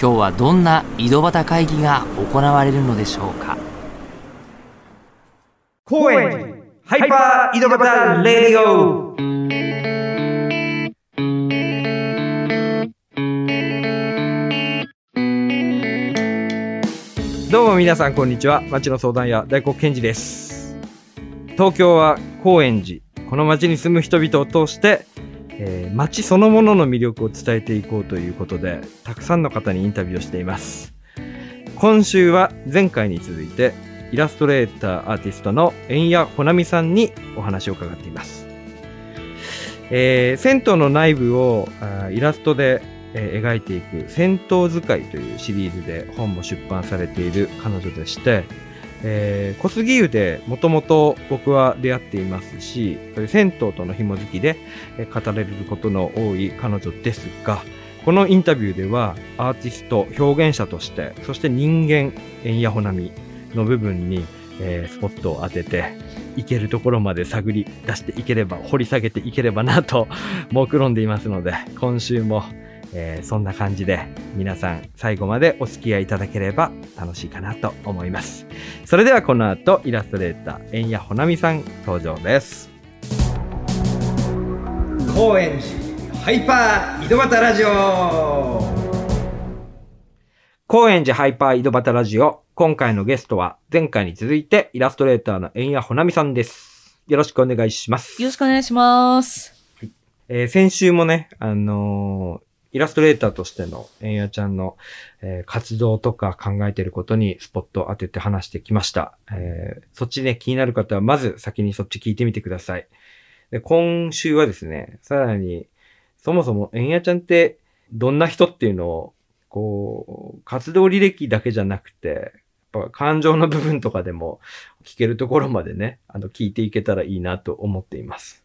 今日はどんな井戸端会議が行われるのでしょうか？高円寺ハイパー井戸端レディオ。どうも皆さんこんにちは。町の相談屋大黒賢治です。東京は高円寺。この町に住む人々を通して、えー町そのものの魅力を伝えていこうということでたくさんの方にインタビューをしています今週は前回に続いてイラストレーターアーティストの円谷ほなみさんにお話を伺っています。えー銭湯の内部をあイラストで、えー描いていく銭湯使いというシリーズで本も出版されている彼女でして、えー小杉湯でもともと僕は出会っていますし、銭湯との紐づきで、語れることの多い彼女ですが、このインタビューではアーティスト、表現者として、そして人間、円谷ほなみの部分に、えースポットを当てて、いけるところまで探り出していければ、掘り下げていければなと目論んでいますので、今週も、えーそんな感じで皆さん最後までお付き合いいただければ楽しいかなと思います。それではこの後イラストレーター、円谷ほなみさん登場です。高円寺ハイパー井戸端ラジオ高円寺ハイパー井戸端ラジオ。今回のゲストは前回に続いてイラストレーターの円谷ほなみさんです。よろしくお願いします。よろしくお願いします。えー先週もね、あのーイラストレーターとしての円谷ちゃんの、えー活動とか考えてることにスポットを当てて話してきました。えーそっちね、気になる方はまず先にそっち聞いてみてください。で今週はですね、さらに、そもそも円谷ちゃんってどんな人っていうのを、こう、活動履歴だけじゃなくて、やっぱ感情の部分とかでも聞けるところまでね、あの、聞いていけたらいいなと思っています。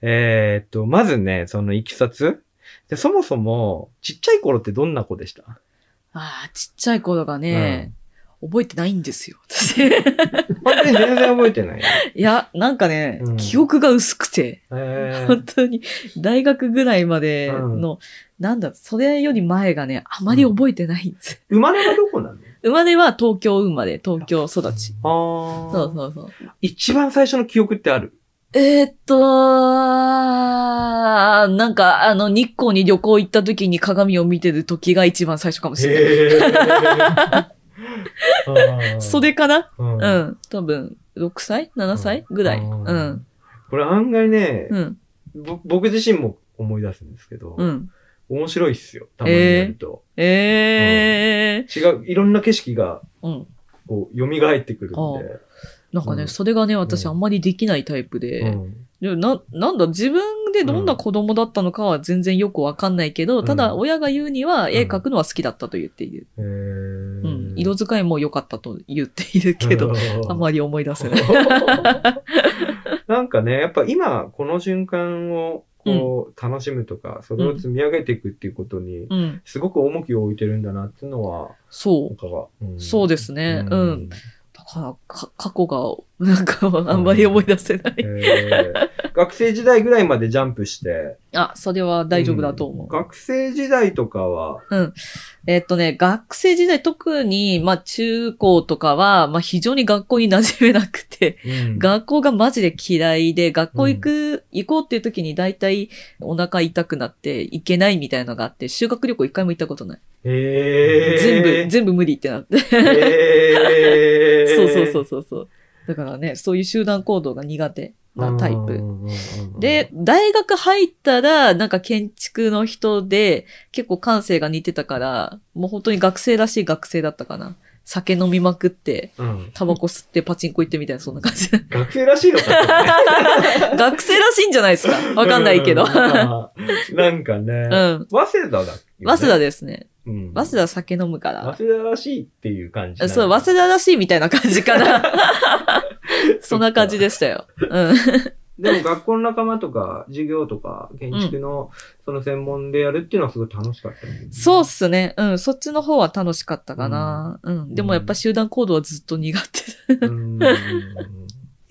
えーっと、まずね、そのいきさつ。で、そもそも、ちっちゃい頃ってどんな子でした？ああ、ちっちゃい頃がね、覚えてないんですよ、私。い本当に全然覚えてない。や、なんかね、うん記憶が薄くて、えー本当に、大学ぐらいまでの、なんだ、それより前がね、あまり覚えてないんです。生まれはどこなの？生まれは東京生まれ、東京育ち。あーそうそうそう。一番最初の記憶ってある？えーっと、なんか、あの、日光に旅行行った時に鏡を見てる時が一番最初かもしれない。へー それかな？うんうん。多分、6歳 ?7 歳？ぐらい。うんうん。これ案外ね、うん。ぼ僕自身も思い出すんですけど、うん。面白いっすよ。たまにやると。ええ違う、いろんな景色が、うん。こう、蘇ってくるんで。なんかね、うんそれがね、私うんあんまりできないタイプうで、んでな、なんだ、自分でどんな子供だったのかは全然よくわかんないけど、うんただ親が言うにはん絵描くのは好きだったと言っている。へーうん。色使いも良かったと言っているけど、あんまり思い出せない。なんかね、やっぱ今、この瞬間を、こう、楽しむとか、それを積み上げていくっていうことに、うん。すごく重きを置いてるんだなっていうのは、そ。うんそうですね。うん。だか過去が、なんか、あんまり思い出せない。えー学生時代ぐらいまでジャンプして。あ、それは大丈夫だと思う。ん学生時代とかは、えっとね、学生時代特に、まあ中高とかは、まあ非常に学校に馴染めなくて、うん学校がマジで嫌いで、学校行く、行こうっていう時に大体お腹痛くなって行けないみたいのがあって、修学旅行一回も行ったことない。えー、全部、全部無理ってなって。えー、そうそうそうそうそう。だからね、そういう集団行動が苦手なタイプ。プで、、大学入ったら、なんか建築の人で、結構感性が似てたから、もう本当に学生らしい学生だったかな。酒飲みまくって、うん、タバコ吸ってパチンコ行ってみたいな、そんな感じ。学生らしいのかね 学生らしいんじゃないですかわかんないけど。なんかね、ん。早稲田だっけ、早稲田ですね。うん。早稲田酒飲むから。早稲田らしいっていう感じ。そう、早稲田らしいみたいな感じかな。そんな感じでしたよ。うん。でも学校の仲間とか、授業とか、建築の、その専門でやるっていうのはすごい楽しかった、ねそうっすね。うん。そっちの方は楽しかったかな。うん。でもやっぱ集団行動はずっと苦手。うん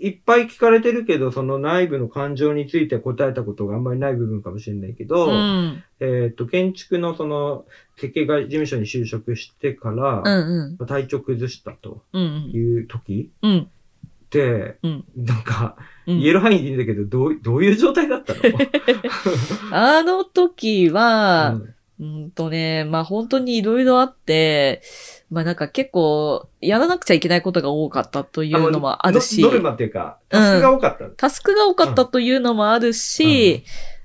いっぱい聞かれてるけど、その内部の感情について答えたことがあんまりない部分かもしれないけど、うん。えっ、と、建築のその、設計外事務所に就職してから、うんうん。体調崩したとうんいう時うん。って、うんなんか、うん。言える範囲でいいんだけど、どう、どういう状態だったの？あの時は、うんうんとね、まあ本当にいろいろあって、まあなんか結構やらなくちゃいけないことが多かったというのもあるし、ノノルマっていうか、タスクが多かったの。タスクが多かったというのもあるし、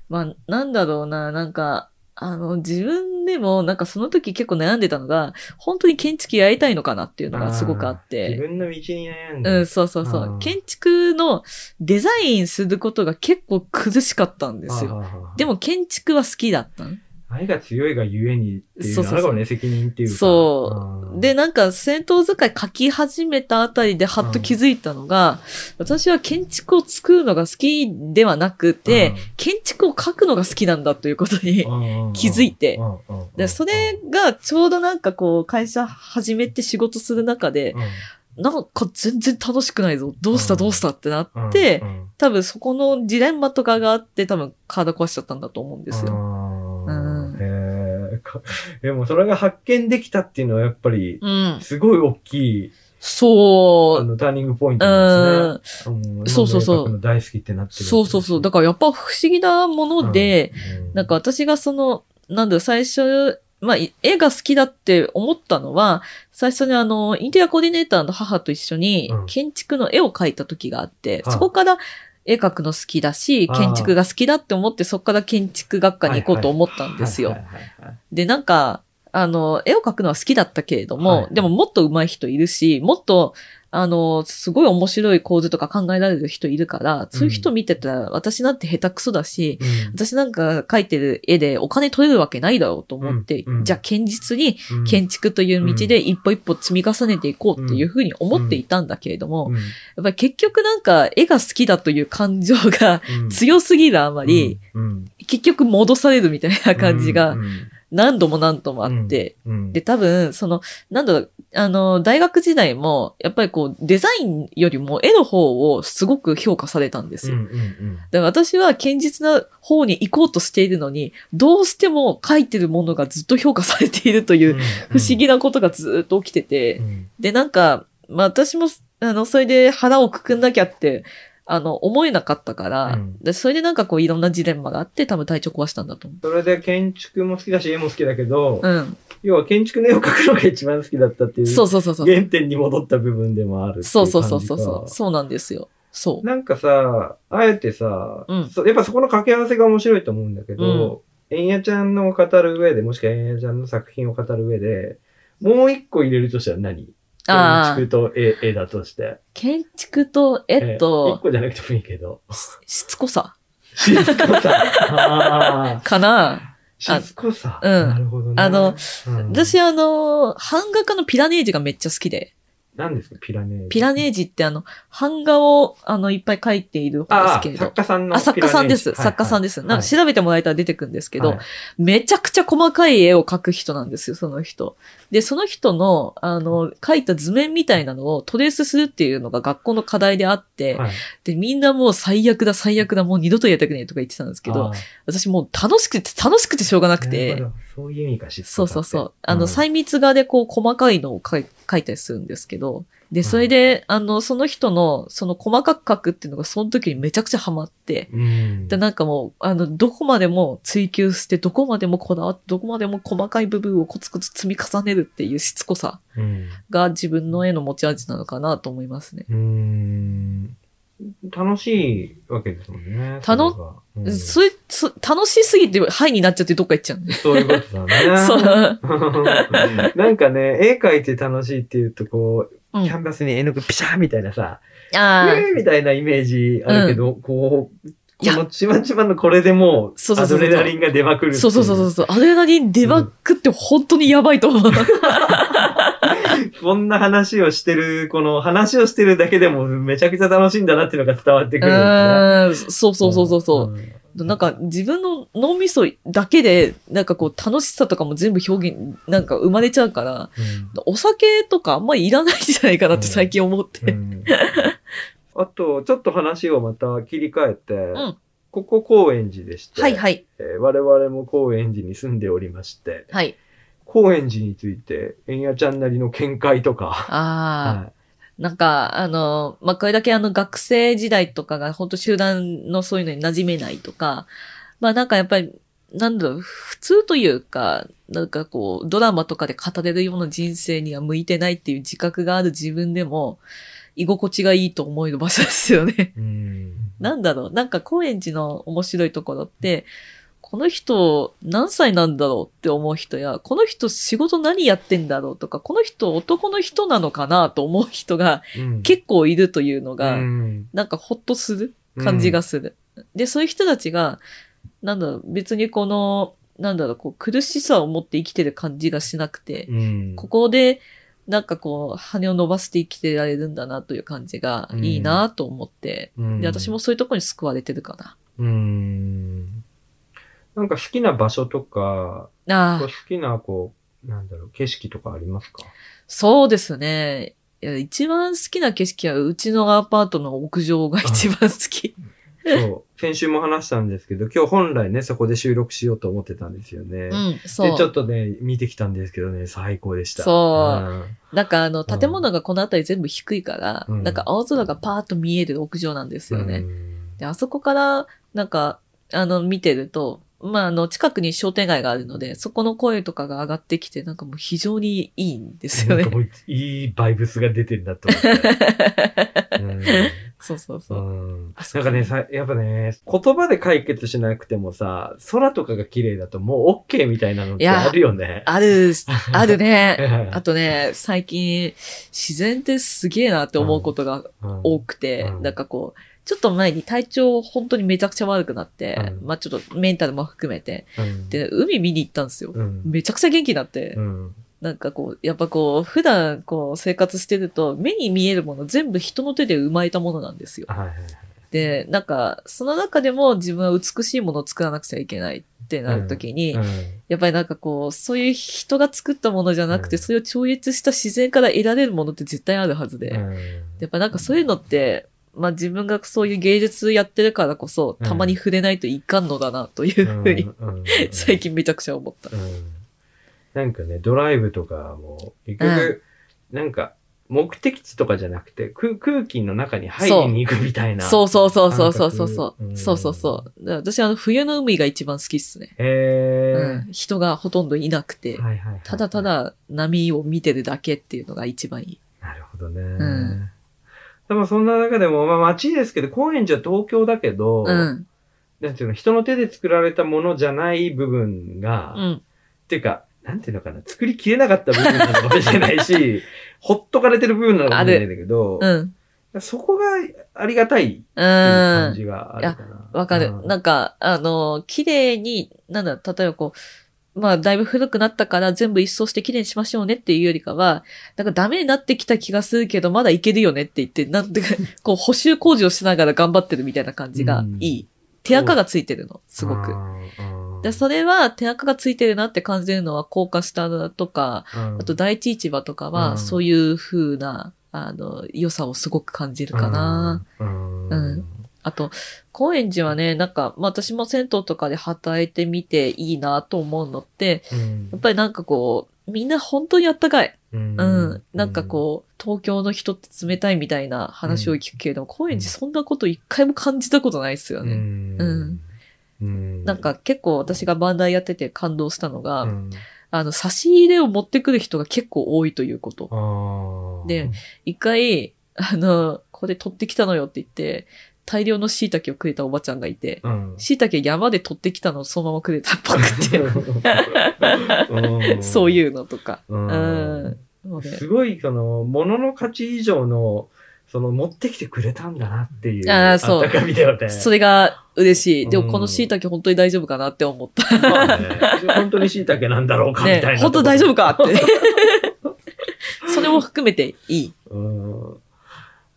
まあなんだろうな、なんか、あの、自分でもなんかその時結構悩んでたのが、本当に建築やりたいのかなっていうのがすごくあっー自て。分の道に悩んで。うん、そうそうそう。建築のデザインすることが結構苦しかったんですよ。よでも建築は好きだったの。愛が強いがゆえにっていうのあるかもね、責任っていうか。そう。で、なんか、戦闘使い書き始めたあたりではっと気づいたのが、私は建築を作るのが好きではなくて、建築を書くのが好きなんだということに。気づいて。で、それがちょうどなんかこう、会社始めて仕事する中で、なんか全然楽しくないぞ。どうした？うん。どうした？ってなって、多分そこのジレンマとかがあって、多分体壊しちゃったんだと思うんですよ。か でもそれが発見できたっていうのはやっぱり、うん。すごい大きい、そう。あの、ターニングポイントなんですね。うんそうそうそう大好きってなってる。そうそうそう。だからやっぱ不思議なもので、うん、なんか私がその、なんだろう、最初、まあ、い絵が好きだって思ったのは、最初にあの、インテリアコーディネーターの母と一緒にうん建築の絵を描いた時があって、はいそこから絵描くの好きだし、建築が好きだって思って、そこから建築学科に行こうと思ったんですよ。で、なんか、あの、絵を描くのは好きだったけれども、はい。でももっと上手い人いるし、もっと、あの、すごい面白い構図とか考えられる人いるから、そういう人見てたら、私なんて下手くそだし、うん。私なんか描いてる絵でお金取れるわけないだろうと思って、うん。うん。じゃあ堅実にうん。建築という道で一歩一歩積み重ねていこうっていうふうに思っていたんだけれども、うん。やっぱり結局なんか絵が好きだという感情がうん。強すぎるあまり、うん。結局戻されるみたいな感じがうん何度も何度もあって、うんで、多分、その、なんだろう、あの、大学時代も、やっぱりこう、デザインよりも絵の方をすごく評価されたんですよ。うんうんだから私は堅実な方に行こうとしているのに、どうしても書いてるものがずっと評価されているといううん。不思議なことがずっと起きてて、うん。で、なんか、まあ私も、あの、それで腹をくくんなきゃって、あの、思えなかったから、うんでそれでなんかこういろんなジレンマがあって多分体調壊したんだと思それで建築も好きだし絵も好きだけど、う。うん。要は建築の絵を描くのが一番好きだったっていうそうそうそうそう。原点に戻った部分でもあるっていそうそうそうそうそう。そうなんですよ。そう。なんかさ、あえてさ、うんそやっぱそこの掛け合わせが面白いと思うんだけど、えんやちゃんの語る上で、もしくはえんやちゃんの作品を語る上で、もう一個入れるとしたら何？建築と絵絵だとして。建築と絵一と、個じゃなくてもいいけど。しつこさしつこさ。かなしつこさ。うんなるほどね。あの、うん私あの、版画家のピラネージがめっちゃ好きで。何ですか？ピラネージ。ピラネージってあの、版画をあの、いっぱい描いている方ですけれど。作家さんのあ、作家さんです。作家さんです。なんか調べてもらえたら出てくるんですけど、はいめちゃくちゃ細かい絵を描く人なんですよ、その人。で、その人の、あの、描いた図面みたいなのをトレースするっていうのが学校の課題であって、はいで、みんなもう最悪だ、最悪だ、もう二度とやりたくねえとか言ってたんですけど私もう楽しくて、楽しくてしょうがなくてそういう意味かしそうそうそう。あの、ん細密画でこう細かいのを描いたりするんですけど、で、それで、あの、その人の、その細かく描くっていうのがその時にめちゃくちゃハマって、うん。で、なんかもう、あの、どこまでも追求して、どこまでもこだわって、どこまでも細かい部分をコツコツ積み重ねるっていうしつこさうんが自分の絵の持ち味なのかなと思いますね。うーん楽しいわけですもんね。たのうんそれ、そ楽しすぎて、ハイになっちゃってどっか行っちゃう。そういうことだね。そう。なんかね、絵描いて楽しいっていうと、こう、うんキャンバスに絵の具ピシャーみたいなさ、あえーみたいなイメージあるけど、こう、いやこのちまちまのこれでもう、アそうそうそうそうドレナリンが出まくるそうそうそうそう。アドレナリン出まくって本当にやばいと思う。こんな話をしてる、この話をしてるだけでもめちゃくちゃ楽しいんだなっていうのが伝わってくるね。うんそうそうそうそうそう。んなんか自分の脳みそだけで、なんかこう楽しさとかも全部表現、なんか生まれちゃうから、お酒とかあんまりいらないんじゃないかなって最近思って。うんあと、ちょっと話をまた切り替えて、んここ高円寺でして、はいはい。えー我々も高円寺に住んでおりまして、はい。高円寺について、えんやちゃんなりの見解とか、ああ、はなんか、あの、まあ、これだけあの学生時代とかが本当集団のそういうのに馴染めないとか、まあなんかやっぱり、なんだろう、普通というか、なんかこう、ドラマとかで語れるような人生には向いてないっていう自覚がある自分でも、居心地がいいと思える場所ですよね。いうん。なんだろう、なんか高円寺の面白いところって、この人何歳なんだろうって思う人や、この人仕事何やってんだろうとか、この人男の人なのかなと思う人がうん結構いるというのが、うんなんかほっとする感じがする。で、そういう人たちが、なんだろう、別にこの、なんだろう、こう苦しさを持って生きてる感じがしなくて、うんここで、なんかこう、羽を伸ばして生きてられるんだなという感じがいいなと思って、うんで、私もそういうところに救われてるかな。うん。なんか好きな場所とか、ああ好、きな、こう、なんだろう、景色とかありますか？そうですね。いや一番好きな景色は、うちのアパートの屋上が一番好き。そう。先週も話したんですけど、今日本来ね、そこで収録しようと思ってたんですよね。うん、そう。で、ちょっとね、見てきたんですけどね、最高でした。そううんなんかあの、建物がこの辺り全部低いから、うんなんか青空がパーッと見える屋上なんですよね。うんで、あそこから、なんか、あの、見てると、まあ、あの、近くに商店街があるので、そこの声とかが上がってきて、なんかもう非常にいいんですよね。なんかもういいバイブスが出てるなと思って。うんそうそうそう。うんあそうんなかね、さ、やっぱね、言葉で解決しなくてもさ、空とかが綺麗だともう OK みたいなのってあるよね。ある、あるうね。ん あとね、最近、自然ってすげえなって思うことがうん多くて、うんなんかこう、ちょっと前に体調本当にめちゃくちゃ悪くなって、うん。まあちょっとメンタルも含めて、うん。で、海見に行ったんですよ。うん。めちゃくちゃ元気になって、うん。なんかこう、やっぱこう、普段こう生活してると、目に見えるもの全部人の手で生まれたものなんですよ。はいはいはい。で、なんか、その中でも自分は美しいものを作らなくちゃいけないってなるときに、うん。やっぱりなんかこう、そういう人が作ったものじゃなくて、うん。それを超越した自然から得られるものって絶対あるはずで。うん。やっぱなんかそういうのって、まあ自分がそういう芸術やってるからこそ、うんたまに触れないといかんのだな、というふうに、うんうん 最近めちゃくちゃ思った。うんなんかね、ドライブとかも、結局、なんか、目的地とかじゃなくて、空空気の中に入りに行くみたいな。そうそうそうそうそうそうそう、うんそうそうそう。私あの冬の海が一番好きっすね。へうん、人がほとんどいなくて。ただた。だ波を見てるだけっていうのが一番いい。なるほどね。んでもそんな中でも、まあ街ですけど、高円寺は東京だけど、うん。なんていうの、人の手で作られたものじゃない部分が、っうん。ていうか、なんていうのかな、作りきれなかった部分なのかもしれないし、ほっとかれてる部分なのかもしれないんだけど、うん。そこがありがたいっていうう感ん。じがあるかな。わかる。うんなんか、あの、綺麗に、なんだ、例えばこう、まあ、だいぶ古くなったから全部一掃して綺麗にしましょうねっていうよりかは、なんかダメになってきた気がするけど、まだいけるよねって言って、なんてか、こう補修工事をしながら頑張ってるみたいな感じがいい。手垢がついてるの、すごく。うんで、それは手垢がついてるなって感じるのは高架下とか、うんあと第一市場とかうんは、そういう風な、あの、良さをすごく感じるかな。。うんうんあと、高円寺はね、なんか、まあ私も銭湯とかで働いてみていいなと思うのって、うんやっぱりなんかこう、みんな本当にあったかい。うんうん。なんかこう、東京の人って冷たいみたいな話を聞くけれども、高円寺そんなこと一回も感じたことないですようね。んうんなんか結構私がバンダイやってて感動したのが、うんあの、差し入れを持ってくる人が結構多いということ。で、一回、あの、これ取ってきたのよって言って、大量の椎茸をくれたおばちゃんがいて、うん椎茸山で取ってきたのをそのままくれたっぽくて、うん そういうのとか。すごい、その、物の価値以上の、その、持ってきてくれたんだなっていう。あーそうあったかみだよね。それが嬉しい。でもこのうん椎茸本当に大丈夫かなって思った。まあね、本当に椎茸なんだろうかみたいな、ね、本当大丈夫かかって。それも含めていい。うん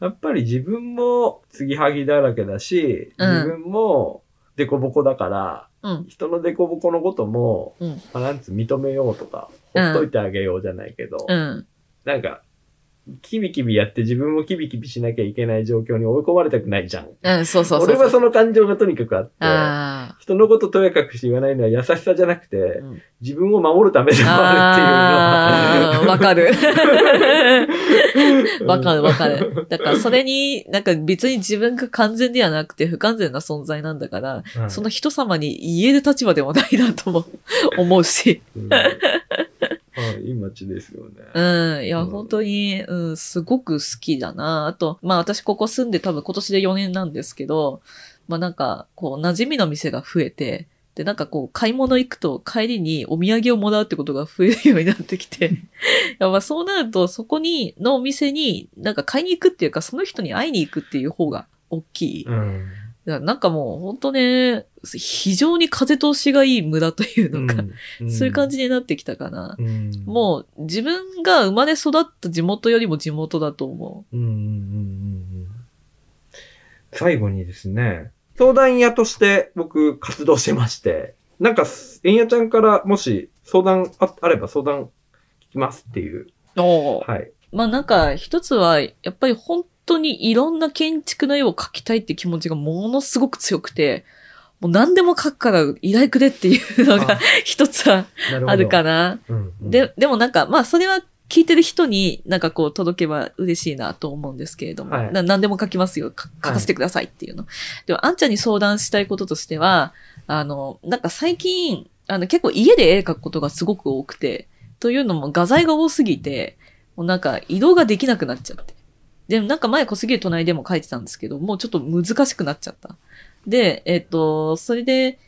やっぱり自分も継ぎはぎだらけだし、うん自分もデコボコだから、うん。人のデコボコのことも、うん。まあ、なんつう認めようとか、うんほっといてあげようじゃないけど、うん。なんか、キビキビやって自分もキビキビしなきゃいけない状況に追い込まれたくないじゃん。うん、そうそうそう。俺はその感情がとにかくあって、あ人のこととやかくして言わないのは優しさじゃなくて、うん自分を守るためでもあ。るわかる。っていうのは。わかる わかる。だからそれに、なんか別に自分が完全ではなくて不完全な存在なんだから、うんその人様に言える立場でもないなとも思うし。うんはい、いい街ですよね。うん。いや、うん本当に、うん、すごく好きだな。あと、まあ私ここ住んで多分今年で4年なんですけど、まあなんか、こう、馴染みの店が増えて、で、なんかこう、買い物行くと帰りにお土産をもらうってことが増えるようになってきて、やっぱそうなると、そこに、のお店に、なんか買いに行くっていうか、その人に会いに行くっていう方が大きい。うん。なんかもう、本当ね、非常に風通しがいい村というのか、そういう感じ。じになってきたかな。うん、もう自分が生まれ育った地元よりも地元だと思うんうんうんうんうん最後にですね、相談屋として僕活動してまして、なんか、えんやちゃんからもし相談ああれば相談聞きますっていう。はい。まあなんか一つは、やっぱり本当にいろんな建築の絵を描きたいって気持ちがものすごく強くて、もう何でも描くから依頼くれっていうのがあ一つは。あるかな。うんうん、で、でもなんか、まあそれは聞いてる人になんかこう届けば嬉しいなと思うんですけれども、はいな何でも書きますよ。か書かせてくださいっていうの。でも、あんちゃんに相談したいこととしては、あの、なんか最近、あの結構家で絵描くことがすごく多くて、というのも画材が多すぎて、もうなんか移動ができなくなっちゃって。でもなんか前小杉湯隣でも書いてたんですけど、もうちょっと難しくなっちゃった。で、えっ、と、それで、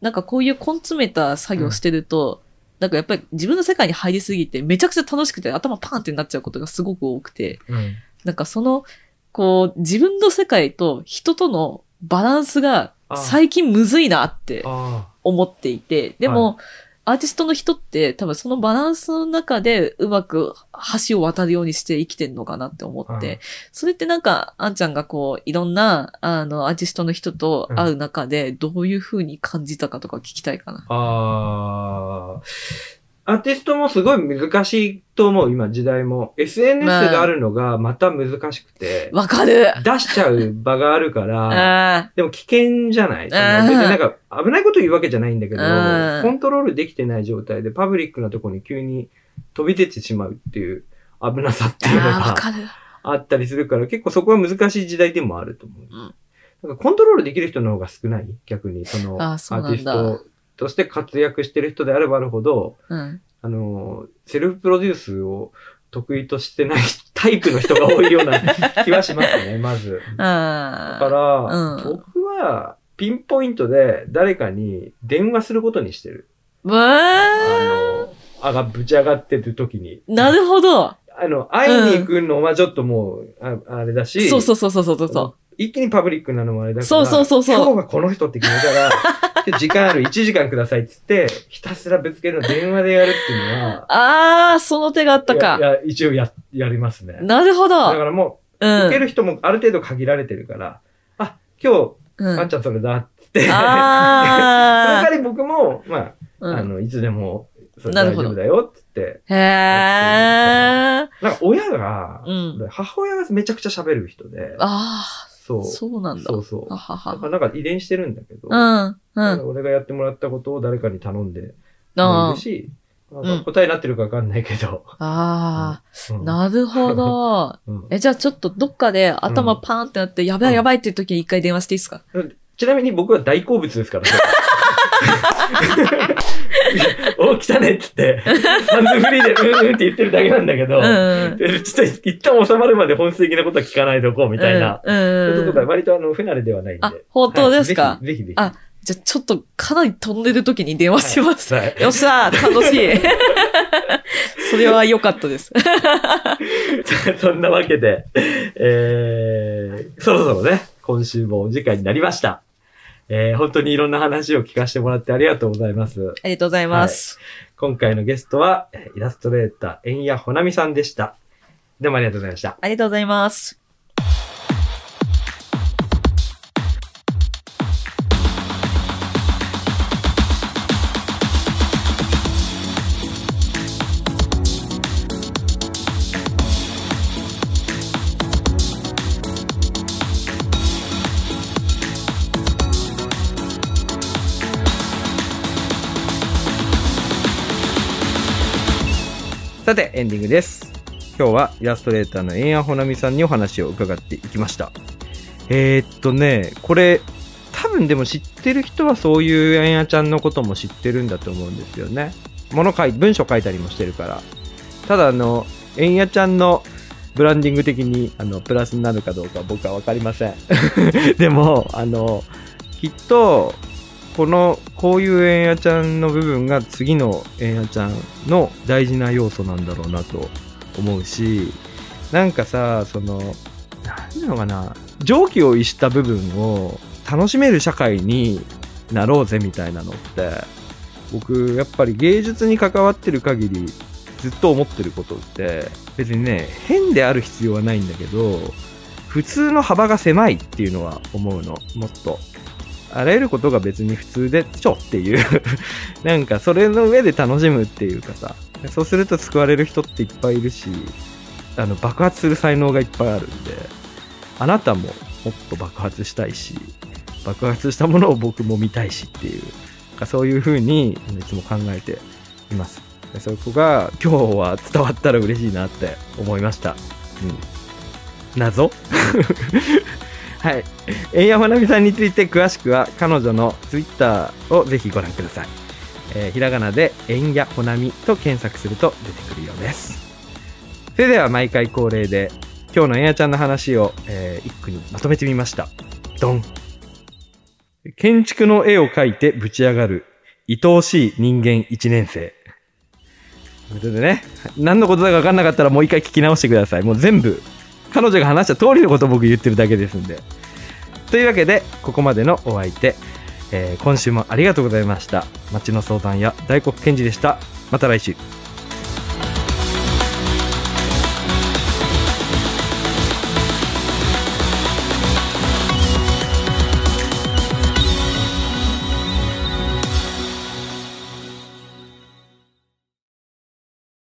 なんかこういう根詰めた作業してると、なんかやっぱり自分の世界に入りすぎて、めちゃくちゃ楽しくて頭パーンってなっちゃうことがすごく多くて、うん。なんかその、こう、自分の世界と人とのバランスがあ最近むずいなってあ思っていて、でも、アーティストの人って多分そのバランスの中でうまく橋を渡るようにして生きてんのかなって思って、うんそれってなんか、あんちゃんがこう、いろんな、あの、アーティストの人と会う中で、どういう風に感じたかとか聞きたいかな。ああ。アーティストもすごい難しいと思う、今時代も。SNS があるのがまた難しくて、わかる。出しちゃう場があるから、あでも危険じゃない？別になんか危ないこと言うわけじゃないんだけど、うんコントロールできてない状態でパブリックなところに急に飛び出てしまうっていう危なさっていうのが。あったりするから、結構そこは難しい時代でもあると思う。うん。なんかコントロールできる人の方が少ない？逆に、そのアあーティストとして活躍してる人であればあるほど、うん。あの、セルフプロデュースを得意としてないタイプの人が多いような 気はしますね、まず。だから、うん僕はピンポイントで誰かに電話することにしてる。わあーの、あが、ぶち上がってる時に。なるほど。あの、会いに行くのはちょっともう、ああれだし、そうそうそうそうそうそう。一気にパブリックなのもあれだから、そうそうそうそう今日はこの人って決めたら、時間ある1時間くださいっつって、ひたすらぶつけるの電話でやるっていうのは、ああ、その手があったか。いや一応や、やりますね。なるほど。だからもうう、受けん。る人もある程度限られてるから、あ、今日、うんあんちゃんそれだっつって、そのあ代わり僕も、まあ、あ。うん。あの、いつでも、大丈夫だよっつって、へえ。なんか親が、うん。母親がめちゃくちゃ喋る人で、あそう。あ、そうなんだ。そうそう。はははだからなんか遺伝してるんだけど、うん。うん。俺がやってもらったことを誰かに頼んでもあいるし、なんか答えになってるかわかんないけど。あうー、んなるほど。うんえ、じゃあちょっとどっかで頭パーンってなって、やばいやばいっていう時に一回電話していいですか？ちなみに僕は大好物ですからね。お、来たねっつって、ハンズフリーでうんうんって言ってるだけなんだけど、うん。でちょっと一旦収まるまで本質的なことは聞かないでおこうみたいな。うん。そういうこと。割とあの、不慣れではないんで。あ、本当ですか？はいぜひ、ぜひ。あじゃあちょっとかなり飛んでる時に電話します。はい。よっしゃー楽しい。それは良かったです。そんなわけで、えー、そろそろね、今週もお時間になりました。えー本当にいろんな話を聞かせてもらってありがとうございます。ありがとうございます。今回のゲストは、えーイラストレーター、円谷ほなみさんでした。どうもありがとうございました。ありがとうございます。さて、エンディングです。今日はイラストレーターの円谷ほなみさんにお話を伺っていきました。えー、っとね、これ、多分でも知ってる人はそういう円谷ちゃんのことも知ってるんだと思うんですよね。物書い、文章書いたりもしてるから。ただあの、円谷ちゃんのブランディング的にあのプラスになるかどうか僕は分かりません。でも、あの、きっと、この、こういう円谷ちゃんの部分が次の円谷ちゃんの大事な要素なんだろうなと思うし、なんかさ、その、なんていうのかな、常軌を逸した部分を楽しめる社会になろうぜみたいなのって、僕、やっぱり芸術に関わってる限り、ずっと思ってることって、別にね、変である必要はないんだけど、普通の幅が狭いっていうのは思うの、もっと。あらゆることが別に普通でしょっていう。なんかそれの上で楽しむっていうかさ、そうすると救われる人っていっぱいいるし、あの爆発する才能がいっぱいあるんで、あなたももっと爆発したいし、爆発したものを僕も見たいしっていう、そういう風にいつも考えています。そこが今日は伝わったら嬉しいなって思いました。うん。謎？はい。円山奈美さんについて詳しくは彼女のツイッターをぜひご覧ください。えーひらがなで円谷ほなみと検索すると出てくるようです。それでは毎回恒例で今日の円谷ちゃんの話を、えー一句にまとめてみました。ドン。建築の絵を描いてぶち上がる愛おしい人間一年生。ということでね、何のことだか分かんなかったらもう一回聞き直してください。もう全部、彼女が話した通りのことを僕言ってるだけですんで。というわけで、ここまでのお相手、えー今週もありがとうございました。町の相談や大黒賢治でした。また来週。